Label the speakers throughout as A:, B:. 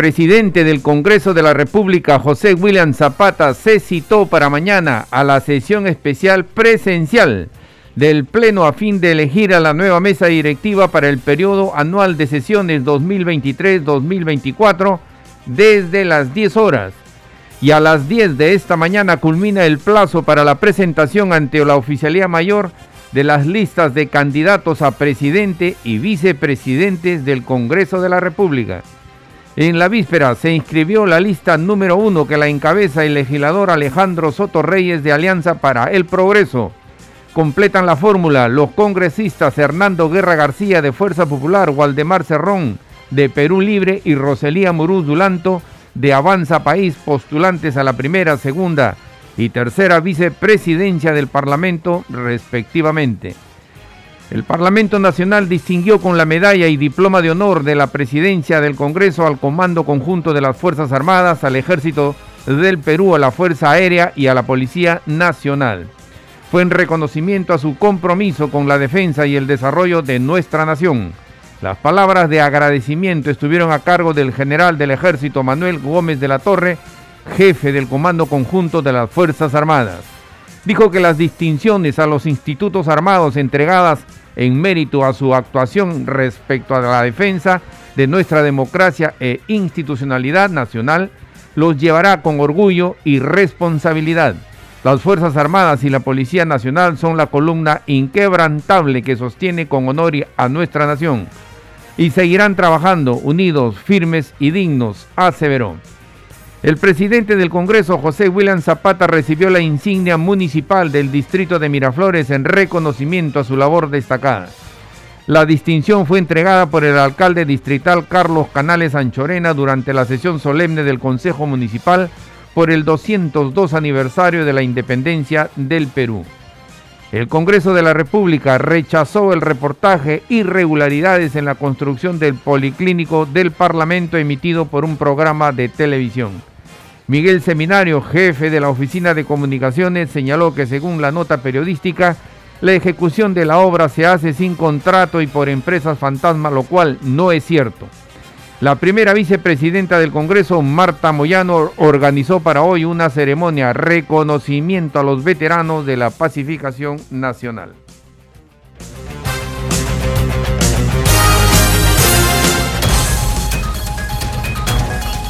A: presidente del Congreso de la República, José William Zapata, se citó para mañana a la sesión especial presencial del Pleno a fin de elegir a la nueva mesa directiva para el periodo anual de sesiones 2023-2024 desde las 10 horas. Y a las 10 de esta mañana culmina el plazo para la presentación ante la Oficialía Mayor de las listas de candidatos a presidente y vicepresidentes del Congreso de la República. En la víspera se inscribió la lista número uno que la encabeza el legislador Alejandro Soto Reyes de Alianza para el Progreso. Completan la fórmula los congresistas Hernando Guerra García de Fuerza Popular, Waldemar Cerrón de Perú Libre y Roselía Muruz Dulanto de Avanza País, postulantes a la primera, segunda y tercera vicepresidencia del Parlamento respectivamente. El Parlamento Nacional distinguió con la medalla y diploma de honor de la presidencia del Congreso al Comando Conjunto de las Fuerzas Armadas, al Ejército del Perú, a la Fuerza Aérea y a la Policía Nacional. Fue en reconocimiento a su compromiso con la defensa y el desarrollo de nuestra nación. Las palabras de agradecimiento estuvieron a cargo del general del Ejército Manuel Gómez de la Torre, jefe del Comando Conjunto de las Fuerzas Armadas. Dijo que las distinciones a los institutos armados entregadas en mérito a su actuación respecto a la defensa de nuestra democracia e institucionalidad nacional, los llevará con orgullo y responsabilidad. Las Fuerzas Armadas y la Policía Nacional son la columna inquebrantable que sostiene con honor a nuestra nación y seguirán trabajando unidos, firmes y dignos, aseveró. El presidente del Congreso, José William Zapata, recibió la insignia municipal del distrito de Miraflores en reconocimiento a su labor destacada. La distinción fue entregada por el alcalde distrital Carlos Canales Anchorena durante la sesión solemne del Consejo Municipal por el 202 aniversario de la independencia del Perú. El Congreso de la República rechazó el reportaje Irregularidades en la construcción del Policlínico del Parlamento emitido por un programa de televisión. Miguel Seminario, jefe de la Oficina de Comunicaciones, señaló que según la nota periodística, la ejecución de la obra se hace sin contrato y por empresas fantasma, lo cual no es cierto. La primera vicepresidenta del Congreso, Marta Moyano, organizó para hoy una ceremonia reconocimiento a los veteranos de la pacificación nacional.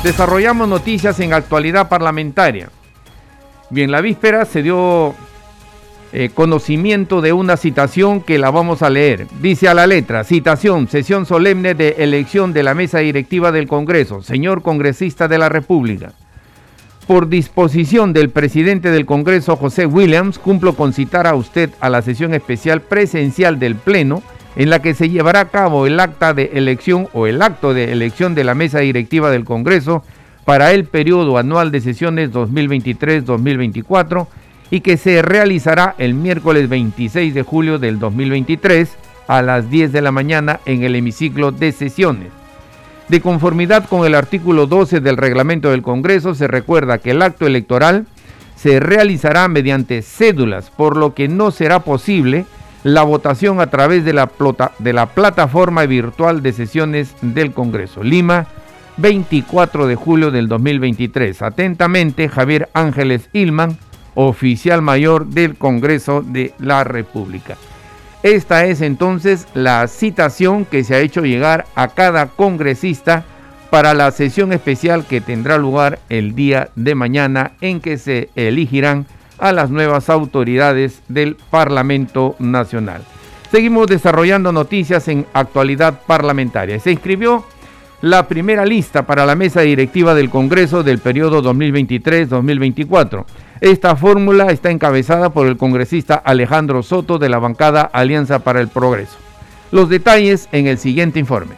A: Desarrollamos noticias en actualidad parlamentaria. Bien, la víspera se dio eh, conocimiento de una citación que la vamos a leer. Dice a la letra, citación, sesión solemne de elección de la mesa directiva del Congreso, señor congresista de la República. Por disposición del presidente del Congreso, José Williams, cumplo con citar a usted a la sesión especial presencial del Pleno en la que se llevará a cabo el acta de elección o el acto de elección de la mesa directiva del Congreso para el periodo anual de sesiones 2023-2024 y que se realizará el miércoles 26 de julio del 2023 a las 10 de la mañana en el hemiciclo de sesiones. De conformidad con el artículo 12 del reglamento del Congreso, se recuerda que el acto electoral se realizará mediante cédulas, por lo que no será posible la votación a través de la, de la plataforma virtual de sesiones del Congreso. Lima, 24 de julio del 2023. Atentamente, Javier Ángeles Ilman, oficial mayor del Congreso de la República. Esta es entonces la citación que se ha hecho llegar a cada congresista para la sesión especial que tendrá lugar el día de mañana en que se elegirán a las nuevas autoridades del Parlamento Nacional. Seguimos desarrollando noticias en actualidad parlamentaria. Se inscribió la primera lista para la mesa directiva del Congreso del periodo 2023-2024. Esta fórmula está encabezada por el congresista Alejandro Soto de la bancada Alianza para el Progreso. Los detalles en el siguiente informe.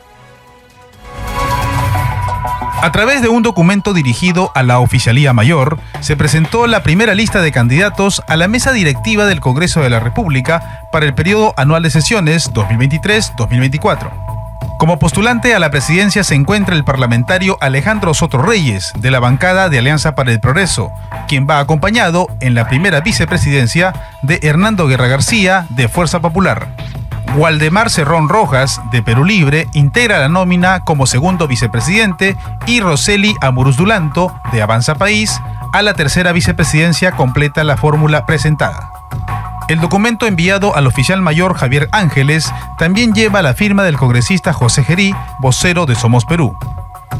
B: A través de un documento dirigido a la Oficialía Mayor, se presentó la primera lista de candidatos a la mesa directiva del Congreso de la República para el periodo anual de sesiones 2023-2024. Como postulante a la presidencia se encuentra el parlamentario Alejandro Soto Reyes, de la bancada de Alianza para el Progreso, quien va acompañado en la primera vicepresidencia de Hernando Guerra García, de Fuerza Popular. Waldemar Cerrón Rojas, de Perú Libre, integra la nómina como segundo vicepresidente y Roseli Amuruz Dulanto, de Avanza País, a la tercera vicepresidencia completa la fórmula presentada. El documento enviado al oficial mayor Javier Ángeles también lleva la firma del congresista José Gerí, vocero de Somos Perú.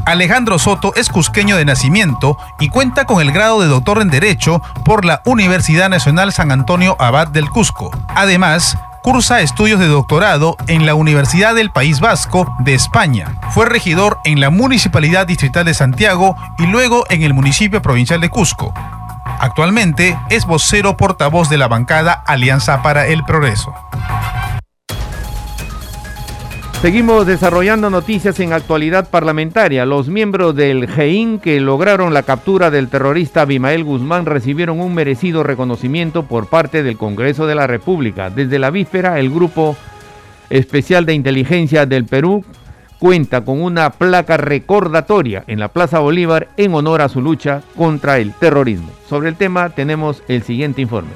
B: Alejandro Soto es cusqueño de nacimiento y cuenta con el grado de doctor en Derecho por la Universidad Nacional San Antonio Abad del Cusco. Además, cursa estudios de doctorado en la Universidad del País Vasco de España. Fue regidor en la Municipalidad Distrital de Santiago y luego en el municipio provincial de Cusco. Actualmente es vocero portavoz de la bancada Alianza para el Progreso.
A: Seguimos desarrollando noticias en actualidad parlamentaria. Los miembros del GEIN que lograron la captura del terrorista Abimael Guzmán recibieron un merecido reconocimiento por parte del Congreso de la República. Desde la víspera, el Grupo Especial de Inteligencia del Perú cuenta con una placa recordatoria en la Plaza Bolívar en honor a su lucha contra el terrorismo. Sobre el tema tenemos el siguiente informe.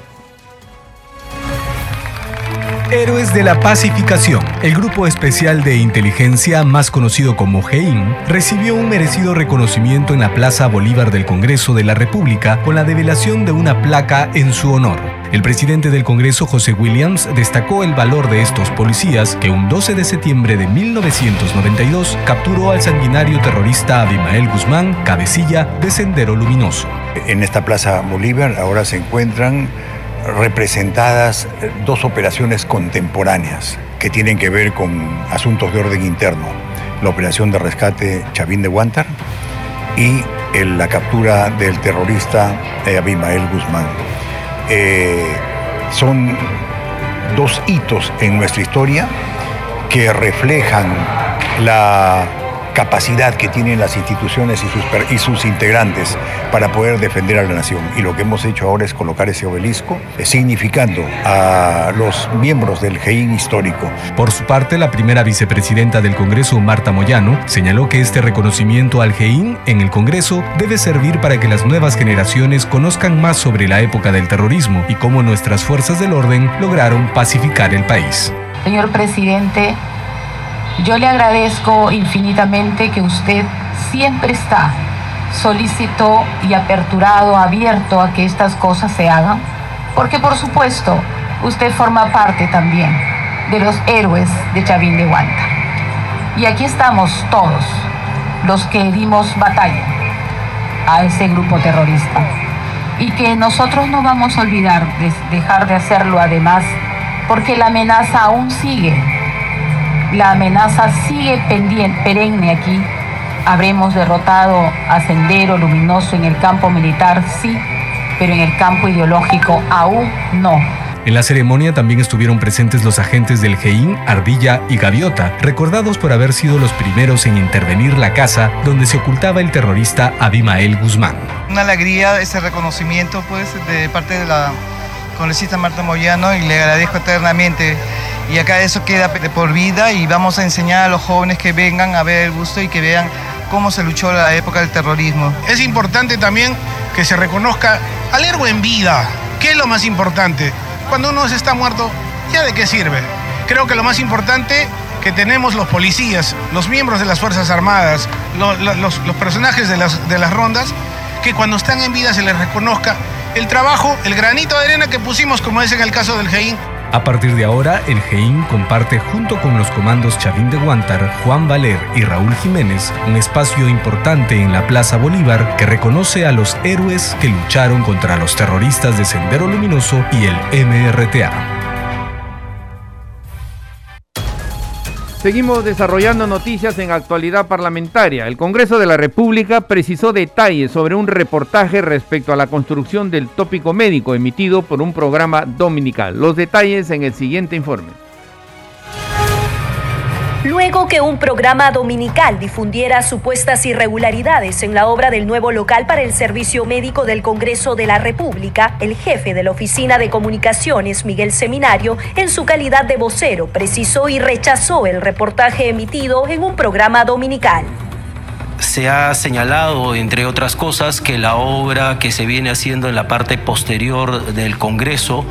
C: Héroes de la Pacificación. El grupo especial de inteligencia, más conocido como GEIN, recibió un merecido reconocimiento en la Plaza Bolívar del Congreso de la República con la develación de una placa en su honor. El presidente del Congreso, José Williams, destacó el valor de estos policías que un 12 de septiembre de 1992 capturó al sanguinario terrorista Abimael Guzmán, cabecilla de Sendero Luminoso.
D: En esta Plaza Bolívar ahora se encuentran representadas dos operaciones contemporáneas que tienen que ver con asuntos de orden interno. La operación de rescate Chavín de Guantar y la captura del terrorista eh, Abimael Guzmán. Eh, son dos hitos en nuestra historia que reflejan la capacidad que tienen las instituciones y sus, y sus integrantes para poder defender a la nación. Y lo que hemos hecho ahora es colocar ese obelisco, eh, significando a los miembros del GEIN histórico.
C: Por su parte, la primera vicepresidenta del Congreso, Marta Moyano, señaló que este reconocimiento al GEIN en el Congreso debe servir para que las nuevas generaciones conozcan más sobre la época del terrorismo y cómo nuestras fuerzas del orden lograron pacificar el país.
E: Señor presidente, yo le agradezco infinitamente que usted siempre está solícito y aperturado, abierto a que estas cosas se hagan, porque por supuesto usted forma parte también de los héroes de Chavín de Huanta. Y aquí estamos todos los que dimos batalla a ese grupo terrorista y que nosotros no vamos a olvidar de dejar de hacerlo además porque la amenaza aún sigue la amenaza sigue pendiente, perenne aquí. Habremos derrotado a Sendero Luminoso en el campo militar, sí, pero en el campo ideológico aún no.
C: En la ceremonia también estuvieron presentes los agentes del GEIN, Ardilla y Gaviota, recordados por haber sido los primeros en intervenir la casa donde se ocultaba el terrorista Abimael Guzmán.
F: Una alegría ese reconocimiento pues de parte de la congresista Marta Moyano y le agradezco eternamente y acá eso queda por vida y vamos a enseñar a los jóvenes que vengan a ver el busto y que vean cómo se luchó la época del terrorismo.
G: Es importante también que se reconozca al héroe en vida. ¿Qué es lo más importante? Cuando uno está muerto, ¿ya de qué sirve? Creo que lo más importante que tenemos los policías, los miembros de las Fuerzas Armadas, los, personajes de las, de las rondas, que cuando están en vida se les reconozca el trabajo, el granito de arena que pusimos, como es en el caso del GEIN,
C: a partir de ahora, el GEIN comparte junto con los comandos Chavín de Guantar, Juan Valer y Raúl Jiménez un espacio importante en la Plaza Bolívar que reconoce a los héroes que lucharon contra los terroristas de Sendero Luminoso y el MRTA.
A: Seguimos desarrollando noticias en actualidad parlamentaria. El Congreso de la República precisó detalles sobre un reportaje respecto a la construcción del tópico médico emitido por un programa dominical. Los detalles en el siguiente informe.
H: Luego que un programa dominical difundiera supuestas irregularidades en la obra del nuevo local para el servicio médico del Congreso de la República, el jefe de la Oficina de Comunicaciones, Miguel Seminario, en su calidad de vocero, precisó y rechazó el reportaje emitido en un programa dominical.
I: Se ha señalado, entre otras cosas, que la obra que se viene haciendo en la parte posterior del Congreso,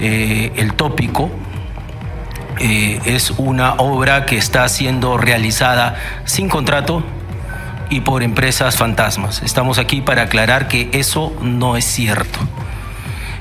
I: eh, el tópico, eh, es una obra que está siendo realizada sin contrato y por empresas fantasmas. Estamos aquí para aclarar que eso no es cierto.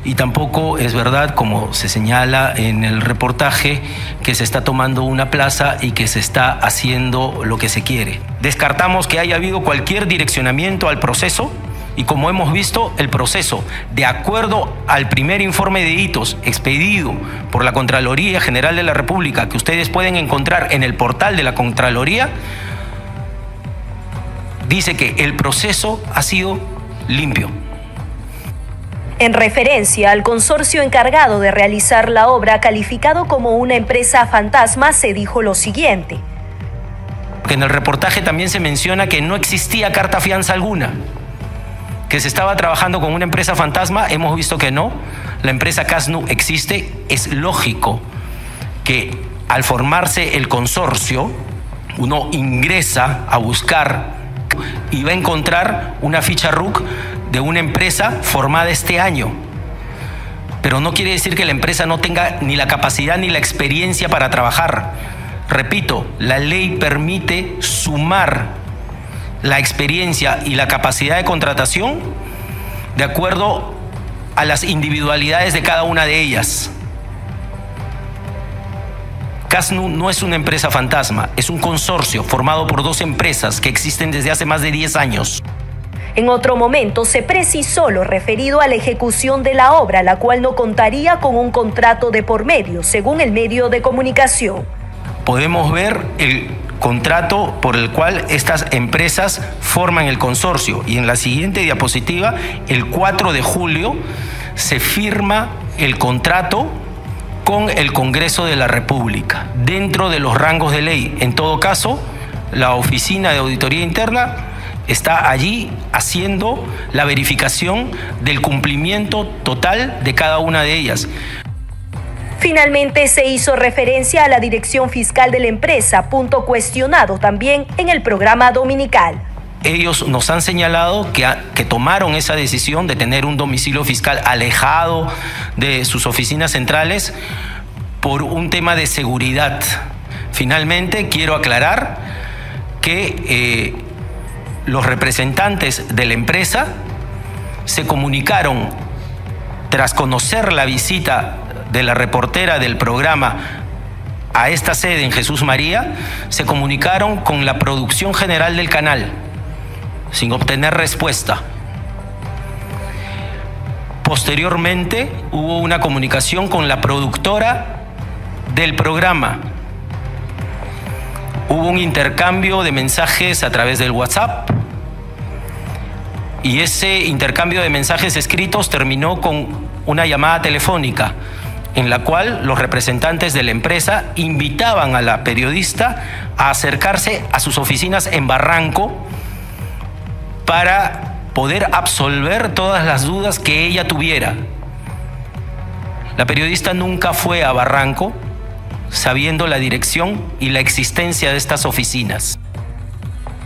I: Y tampoco es verdad, como se señala en el reportaje, que se está tomando una plaza y que se está haciendo lo que se quiere. Descartamos que haya habido cualquier direccionamiento al proceso y como hemos visto, el proceso, de acuerdo al primer informe de hitos expedido por la Contraloría General de la República, que ustedes pueden encontrar en el portal de la Contraloría, dice que el proceso ha sido limpio.
H: En referencia al consorcio encargado de realizar la obra, calificado como una empresa fantasma, se dijo lo siguiente.
I: En el reportaje también se menciona que no existía carta fianza alguna que se estaba trabajando con una empresa fantasma, hemos visto que no. La empresa Casnu existe, es lógico que al formarse el consorcio, uno ingresa a buscar y va a encontrar una ficha RUC de una empresa formada este año. Pero no quiere decir que la empresa no tenga ni la capacidad ni la experiencia para trabajar. Repito, la ley permite sumar la experiencia y la capacidad de contratación de acuerdo a las individualidades de cada una de ellas. CASNU no es una empresa fantasma, es un consorcio formado por dos empresas que existen desde hace más de 10 años.
H: En otro momento se precisó lo referido a la ejecución de la obra, la cual no contaría con un contrato de por medio, según el medio de comunicación.
I: Podemos ver el contrato por el cual estas empresas forman el consorcio. Y en la siguiente diapositiva, el 4 de julio, se firma el contrato con el Congreso de la República, dentro de los rangos de ley. En todo caso, la Oficina de Auditoría Interna está allí haciendo la verificación del cumplimiento total de cada una de ellas.
H: Finalmente se hizo referencia a la dirección fiscal de la empresa, punto cuestionado también en el programa dominical.
I: Ellos nos han señalado que, que, tomaron esa decisión de tener un domicilio fiscal alejado de sus oficinas centrales por un tema de seguridad. Finalmente, quiero aclarar que eh, los representantes de la empresa se comunicaron tras conocer la visita de la reportera del programa a esta sede en Jesús María, se comunicaron con la producción general del canal, sin obtener respuesta. Posteriormente hubo una comunicación con la productora del programa. Hubo un intercambio de mensajes a través del WhatsApp y ese intercambio de mensajes escritos terminó con una llamada telefónica en la cual los representantes de la empresa invitaban a la periodista a acercarse a sus oficinas en Barranco para poder absolver todas las dudas que ella tuviera. La periodista nunca fue a Barranco sabiendo la dirección y la existencia de estas oficinas.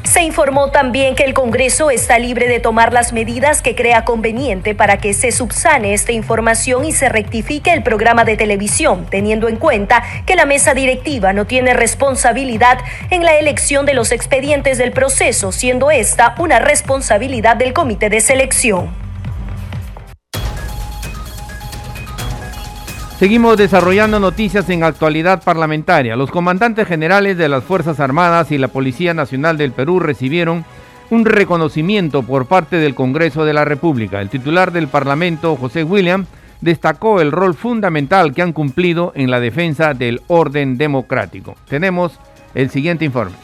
H: Se informó también que el Congreso está libre de tomar las medidas que crea conveniente para que se subsane esta información y se rectifique el programa de televisión, teniendo en cuenta que la mesa directiva no tiene responsabilidad en la elección de los expedientes del proceso, siendo esta una responsabilidad del comité de selección.
A: Seguimos desarrollando noticias en actualidad parlamentaria. Los comandantes generales de las Fuerzas Armadas y la Policía Nacional del Perú recibieron un reconocimiento por parte del Congreso de la República. El titular del Parlamento, José William, destacó el rol fundamental que han cumplido en la defensa del orden democrático. Tenemos el siguiente informe.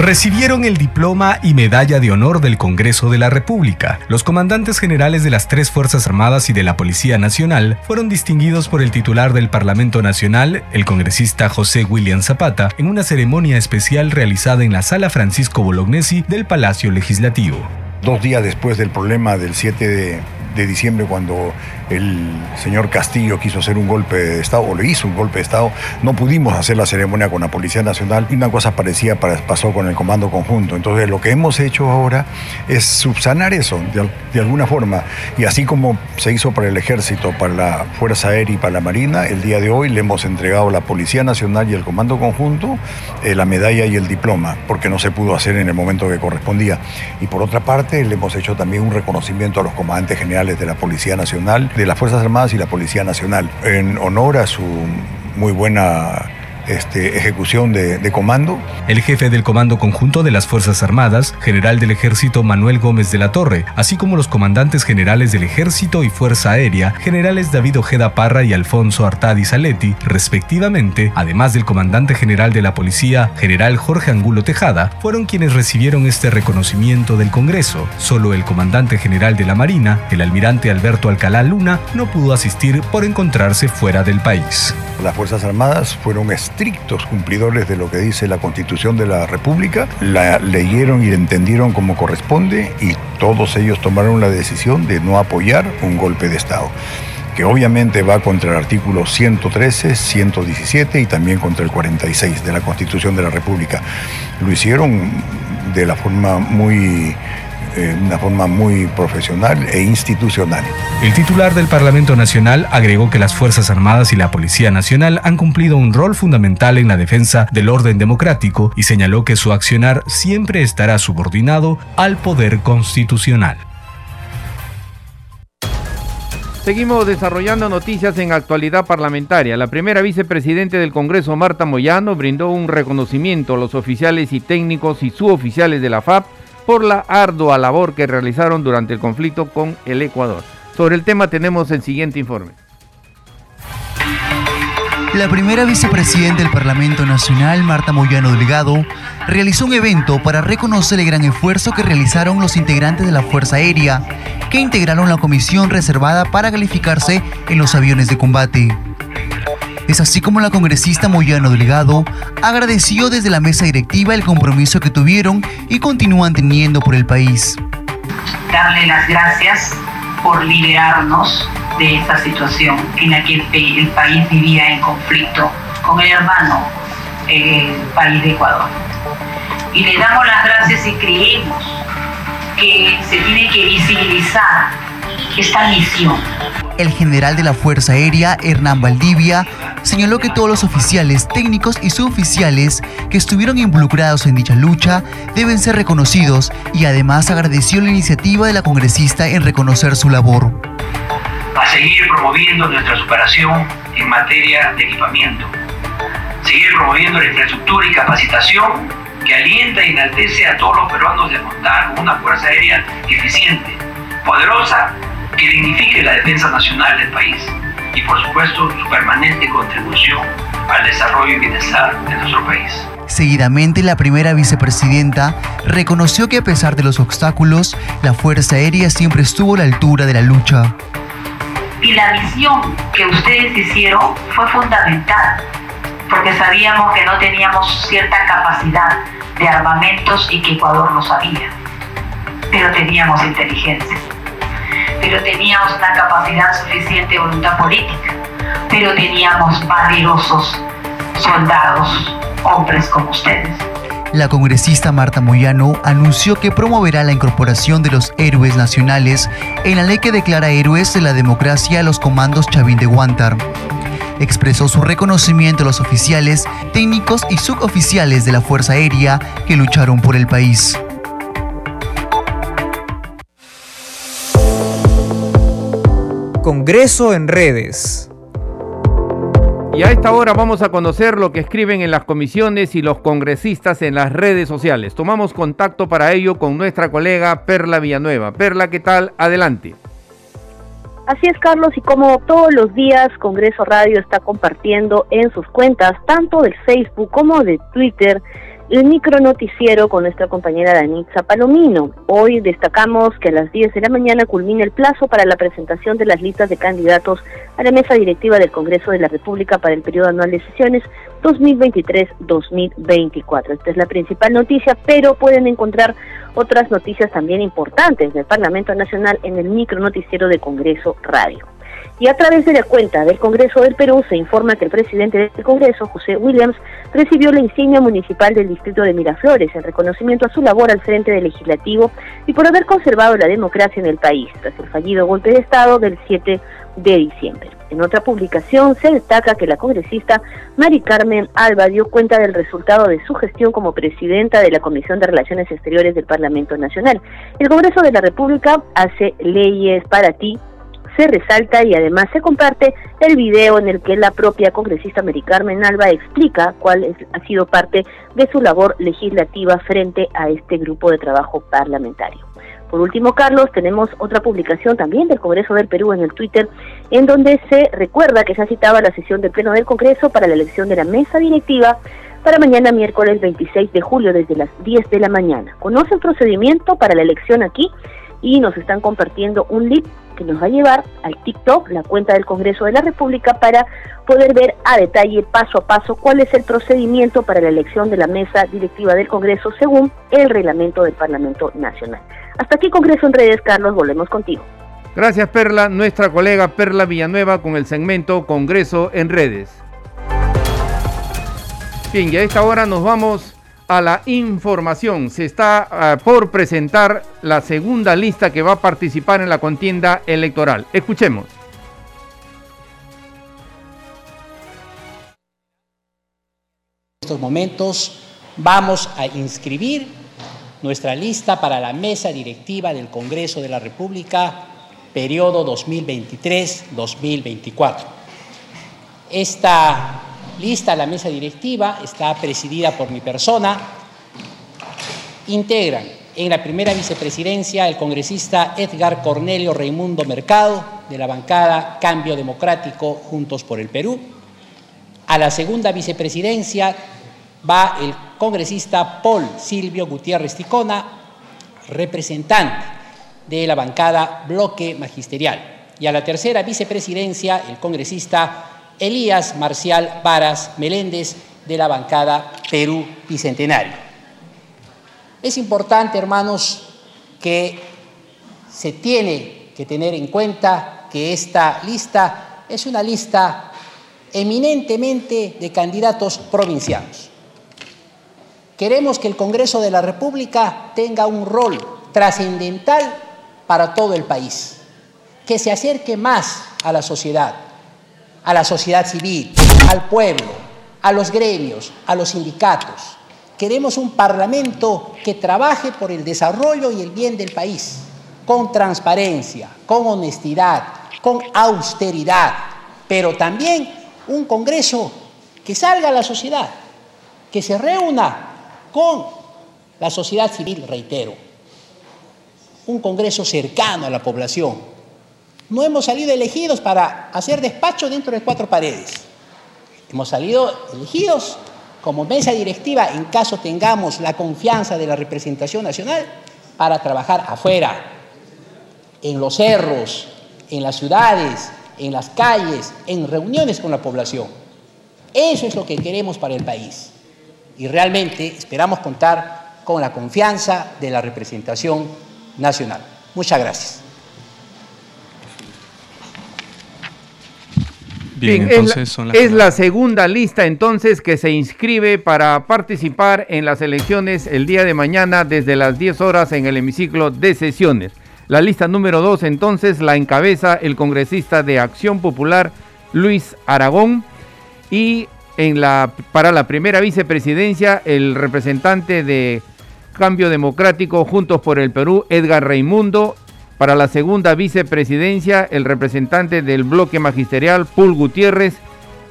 C: Recibieron el diploma y medalla de honor del Congreso de la República. Los comandantes generales de las tres Fuerzas Armadas y de la Policía Nacional fueron distinguidos por el titular del Parlamento Nacional, el congresista José William Zapata, en una ceremonia especial realizada en la Sala Francisco Bolognesi del Palacio Legislativo.
D: Dos días después del problema del 7 de, de diciembre, cuando el señor Castillo quiso hacer un golpe de Estado, o le hizo un golpe de Estado, no pudimos hacer la ceremonia con la Policía Nacional y una cosa parecía pasó con el Comando Conjunto. Entonces lo que hemos hecho ahora es subsanar eso de, alguna forma. Y así como se hizo para el Ejército, para la Fuerza Aérea y para la Marina, el día de hoy le hemos entregado a la Policía Nacional y el Comando Conjunto eh, la medalla y el diploma, porque no se pudo hacer en el momento que correspondía. Y por otra parte, le hemos hecho también un reconocimiento a los comandantes generales de la Policía Nacional, de las Fuerzas Armadas y la Policía Nacional, en honor a su muy buena este, ejecución de, comando.
C: El jefe del Comando Conjunto de las Fuerzas Armadas, general del Ejército Manuel Gómez de la Torre, así como los comandantes generales del Ejército y Fuerza Aérea, generales David Ojeda Parra y Alfonso Artadi Saletti, respectivamente, además del comandante general de la Policía, general Jorge Angulo Tejada, fueron quienes recibieron este reconocimiento del Congreso. Solo el comandante general de la Marina, el almirante Alberto Alcalá Luna, no pudo asistir por encontrarse fuera del país.
D: Las Fuerzas Armadas fueron estrictos cumplidores de lo que dice la Constitución de la República, la leyeron y la entendieron como corresponde y todos ellos tomaron la decisión de no apoyar un golpe de Estado que obviamente va contra el artículo 113, 117 y también contra el 46 de la Constitución de la República. Lo hicieron de la forma muy de una forma muy profesional e institucional.
C: El titular del Parlamento Nacional agregó que las Fuerzas Armadas y la Policía Nacional han cumplido un rol fundamental en la defensa del orden democrático y señaló que su accionar siempre estará subordinado al poder constitucional.
A: Seguimos desarrollando noticias en actualidad parlamentaria. La primera vicepresidente del Congreso, Marta Moyano, brindó un reconocimiento a los oficiales y técnicos y suboficiales de la FAP por la ardua labor que realizaron durante el conflicto con el Ecuador. Sobre el tema tenemos el siguiente informe.
J: La primera vicepresidenta del Parlamento Nacional, Marta Moyano Delgado, realizó un evento para reconocer el gran esfuerzo que realizaron los integrantes de la Fuerza Aérea, que integraron la comisión reservada para calificarse en los aviones de combate. Es así como la congresista Moyano Delgado agradeció desde la mesa directiva el compromiso que tuvieron y continúan teniendo por el país.
K: Darle las gracias por liberarnos de esta situación en la que el, país vivía en conflicto con el hermano el país de Ecuador. Y le damos las gracias y creemos que se tiene que visibilizar esta misión.
J: El general de la Fuerza Aérea, Hernán Valdivia, señaló que todos los oficiales, técnicos y suboficiales que estuvieron involucrados en dicha lucha deben ser reconocidos y además agradeció la iniciativa de la congresista en reconocer su labor.
L: A seguir promoviendo nuestra superación en materia de equipamiento. Seguir promoviendo la infraestructura y capacitación que alienta y enaltece a todos los peruanos de contar con una fuerza aérea eficiente, poderosa, que dignifique la defensa nacional del país y por supuesto su permanente contribución al desarrollo y bienestar de nuestro país.
J: Seguidamente, la primera vicepresidenta reconoció que a pesar de los obstáculos, la Fuerza Aérea siempre estuvo a la altura de la lucha.
K: Y la misión que ustedes hicieron fue fundamental, porque sabíamos que no teníamos cierta capacidad de armamentos y que Ecuador no sabía, pero teníamos inteligencia pero teníamos una capacidad suficiente de voluntad política, pero teníamos valerosos soldados, hombres como ustedes.
J: La congresista Marta Moyano anunció que promoverá la incorporación de los héroes nacionales en la ley que declara héroes de la democracia a los comandos Chavín de Guantar. Expresó su reconocimiento a los oficiales, técnicos y suboficiales de la Fuerza Aérea que lucharon por el país.
M: Congreso en redes.
A: Y a esta hora vamos a conocer lo que escriben en las comisiones y los congresistas en las redes sociales. Tomamos contacto para ello con nuestra colega Perla Villanueva. Perla, ¿qué tal? Adelante.
N: Así es, Carlos, y como todos los días, Congreso Radio está compartiendo en sus cuentas, tanto del Facebook como de Twitter, el micronoticiero con nuestra compañera Danitza Palomino. Hoy destacamos que a las 10 de la mañana culmina el plazo para la presentación de las listas de candidatos a la mesa directiva del Congreso de la República para el periodo anual de sesiones 2023-2024. Esta es la principal noticia, pero pueden encontrar otras noticias también importantes del Parlamento Nacional en el micronoticiero de Congreso Radio. Y a través de la cuenta del Congreso del Perú se informa que el presidente del Congreso, José Williams, recibió la insignia municipal del distrito de Miraflores en reconocimiento a su labor al frente del legislativo y por haber conservado la democracia en el país tras el fallido golpe de Estado del 7 de diciembre. En otra publicación se destaca que la congresista Mari Carmen Alba dio cuenta del resultado de su gestión como presidenta de la Comisión de Relaciones Exteriores del Parlamento Nacional. El Congreso de la República hace leyes para ti, se resalta y además se comparte el video en el que la propia congresista Mary Carmen Alba explica cuál ha sido parte de su labor legislativa frente a este grupo de trabajo parlamentario. Por último, Carlos, tenemos otra publicación también del Congreso del Perú en el Twitter, en donde se recuerda que se ha citado la sesión del Pleno del Congreso para la elección de la mesa directiva para mañana miércoles 26 de julio desde las 10 de la mañana. Conoce el procedimiento para la elección aquí y nos están compartiendo un link que nos va a llevar al TikTok, la cuenta del Congreso de la República, para poder ver a detalle, paso a paso, cuál es el procedimiento para la elección de la mesa directiva del Congreso según el reglamento del Parlamento Nacional. Hasta aquí Congreso en redes, Carlos, volvemos contigo.
A: Gracias Perla, nuestra colega Perla Villanueva con el segmento Congreso en redes. Bien, y a esta hora nos vamos a la información. Se está ah, por presentar la segunda lista que va a participar en la contienda electoral. Escuchemos.
M: En estos momentos vamos a inscribir nuestra lista para la mesa directiva del Congreso de la República, periodo 2023-2024. Esta lista la mesa directiva, está presidida por mi persona. Integran en la primera vicepresidencia el congresista Edgar Cornelio Raimundo Mercado, de la bancada Cambio Democrático Juntos por el Perú. A la segunda vicepresidencia va el congresista Paul Silvio Gutiérrez Ticona, representante de la bancada Bloque Magisterial. Y a la tercera vicepresidencia, el congresista Elías Marcial Varas Meléndez de la bancada Perú Bicentenario. Es importante, hermanos, que se tiene que tener en cuenta que esta lista es una lista eminentemente de candidatos provincianos. Queremos que el Congreso de la República tenga un rol trascendental para todo el país, que se acerque más a la sociedad, a la sociedad civil, al pueblo, a los gremios, a los sindicatos. Queremos un Parlamento que trabaje por el desarrollo y el bien del país, con transparencia, con honestidad, con austeridad, pero también un Congreso que salga a la sociedad, que se reúna con la sociedad civil, reitero, un Congreso cercano a la población, no hemos salido elegidos para hacer despacho dentro de cuatro paredes. Hemos salido elegidos como mesa directiva en caso tengamos la confianza de la representación nacional para trabajar afuera, en los cerros, en las ciudades, en las calles, en reuniones con la población. Eso es lo que queremos para el país. Y realmente esperamos contar con la confianza de la representación nacional. Muchas gracias.
A: Bien, entonces es, la, segunda lista entonces que se inscribe para participar en las elecciones el día de mañana desde las 10 horas en el hemiciclo de sesiones. La lista número 2 entonces la encabeza el congresista de Acción Popular Luis Aragón y en la, para la primera vicepresidencia el representante de Cambio Democrático Juntos por el Perú Edgar Raimundo para la segunda vicepresidencia, el representante del bloque magisterial, Pul Gutiérrez,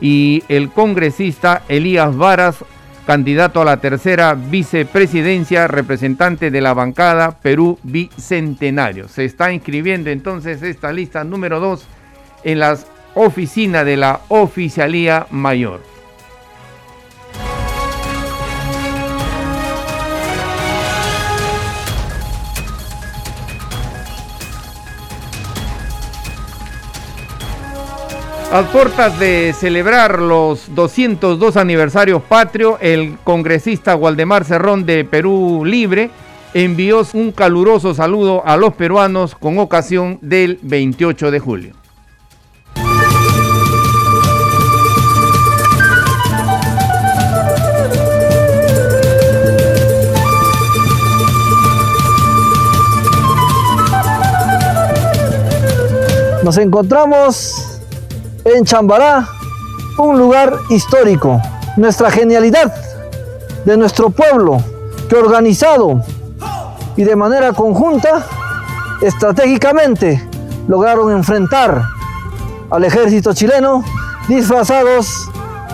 A: y el congresista Elías Varas, candidato a la tercera vicepresidencia, representante de la bancada Perú Bicentenario. Se está inscribiendo entonces esta lista número dos en la oficina de la Oficialía Mayor. A puertas de celebrar los 202 aniversarios patrio, el congresista Waldemar Cerrón de Perú Libre envió un caluroso saludo a los peruanos con ocasión del 28 de julio.
O: Nos encontramos en Chambará, un lugar histórico. Nuestra genialidad de nuestro pueblo, que organizado y de manera conjunta, estratégicamente, lograron enfrentar al ejército chileno disfrazados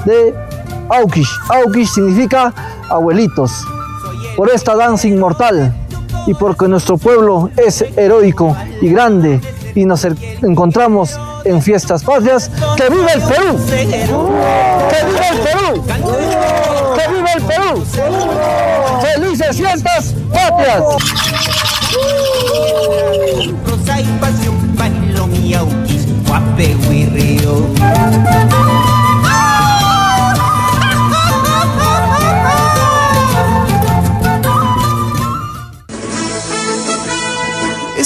O: de Aukish. Aukish significa abuelitos. Por esta danza inmortal y porque nuestro pueblo es heroico y grande y nos encontramos en fiestas patrias. ¡Que viva el Perú! ¡Que viva el Perú! ¡Que viva el Perú! ¡Felices fiestas patrias!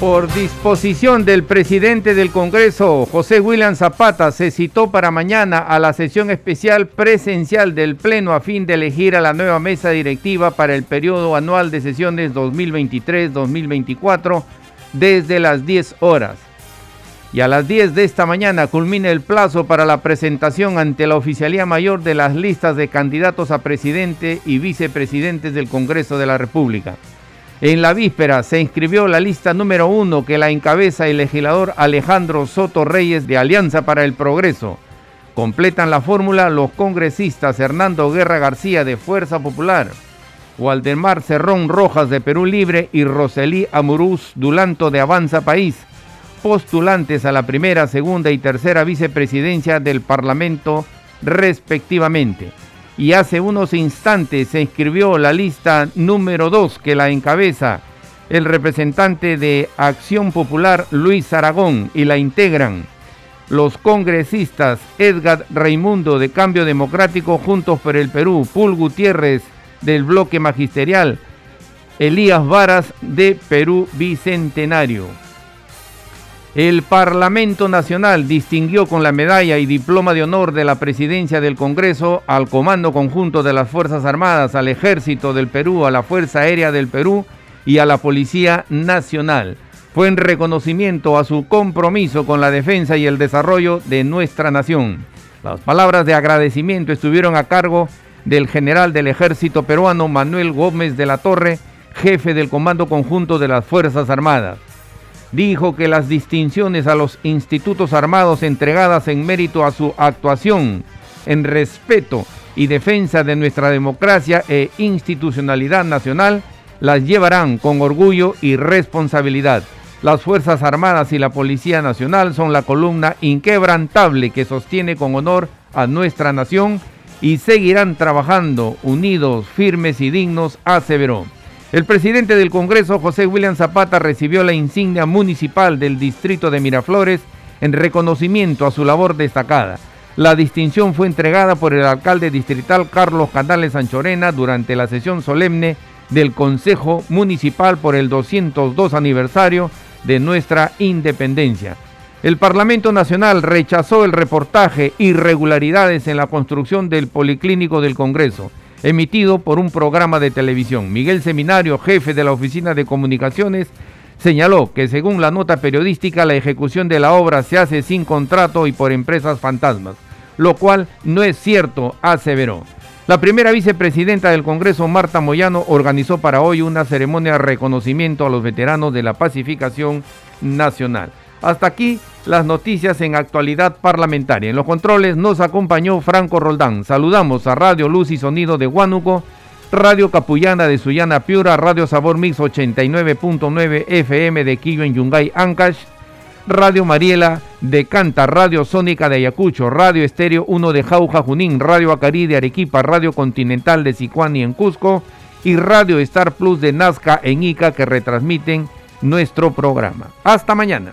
A: Por disposición del presidente del Congreso, José William Zapata, se citó para mañana a la sesión especial presencial del Pleno a fin de elegir a la nueva mesa directiva para el periodo anual de sesiones 2023-2024 desde las 10 horas. Y a las 10 de esta mañana culmina el plazo para la presentación ante la Oficialía Mayor de las listas de candidatos a presidente y vicepresidentes del Congreso de la República. En la víspera se inscribió la lista número uno que la encabeza el legislador Alejandro Soto Reyes de Alianza para el Progreso. Completan la fórmula los congresistas Hernando Guerra García de Fuerza Popular, Waldemar Cerrón Rojas de Perú Libre y Roselí Amurús Dulanto de Avanza País, postulantes a la primera, segunda y tercera vicepresidencia del Parlamento respectivamente y hace unos instantes se inscribió la lista número 2 que la encabeza el representante de Acción Popular Luis Aragón y la integran los congresistas Edgar Raimundo de Cambio Democrático Juntos por el Perú, Pul Gutiérrez del Bloque Magisterial, Elías Varas de Perú Bicentenario. El Parlamento Nacional distinguió con la medalla y diploma de honor de la Presidencia del Congreso al Comando Conjunto de las Fuerzas Armadas, al Ejército del Perú, a la Fuerza Aérea del Perú y a la Policía Nacional. Fue en reconocimiento a su compromiso con la defensa y el desarrollo de nuestra nación. Las palabras de agradecimiento estuvieron a cargo del general del Ejército peruano Manuel Gómez de la Torre, jefe del Comando Conjunto de las Fuerzas Armadas dijo que las distinciones a los institutos armados entregadas en mérito a su actuación en respeto y defensa de nuestra democracia e institucionalidad nacional las llevarán con orgullo y responsabilidad. Las Fuerzas Armadas y la Policía Nacional son la columna inquebrantable que sostiene con honor a nuestra nación y seguirán trabajando unidos, firmes y dignos, aseveró. El presidente del Congreso, José William Zapata, recibió la insignia municipal del distrito de Miraflores en reconocimiento a su labor destacada. La distinción fue entregada por el alcalde distrital Carlos Canales Anchorena durante la sesión solemne del Consejo Municipal por el 202 aniversario de nuestra independencia. El Parlamento Nacional rechazó el reportaje Irregularidades en la construcción del Policlínico del Congreso emitido por un programa de televisión. Miguel Seminario, jefe de la Oficina de Comunicaciones, Señaló que según la nota periodística la ejecución de la obra se hace sin contrato y por empresas fantasmas, lo cual no es cierto, aseveró. La primera vicepresidenta del Congreso, Marta Moyano, organizó para hoy una ceremonia de reconocimiento a los veteranos de la pacificación nacional. Hasta aquí las noticias en actualidad parlamentaria. En los controles nos acompañó Franco Roldán. Saludamos a Radio Luz y Sonido de Huánuco, Radio Capullana de Sullana Piura, Radio Sabor Mix 89.9 FM de Quillo en Yungay, Ancash, Radio Mariela de Canta, Radio Sónica de Ayacucho, Radio Estéreo 1 de Jauja Junín, Radio Acarí de Arequipa, Radio Continental de Sicuani en Cusco y Radio Star Plus de Nazca en Ica que retransmiten nuestro programa. Hasta mañana.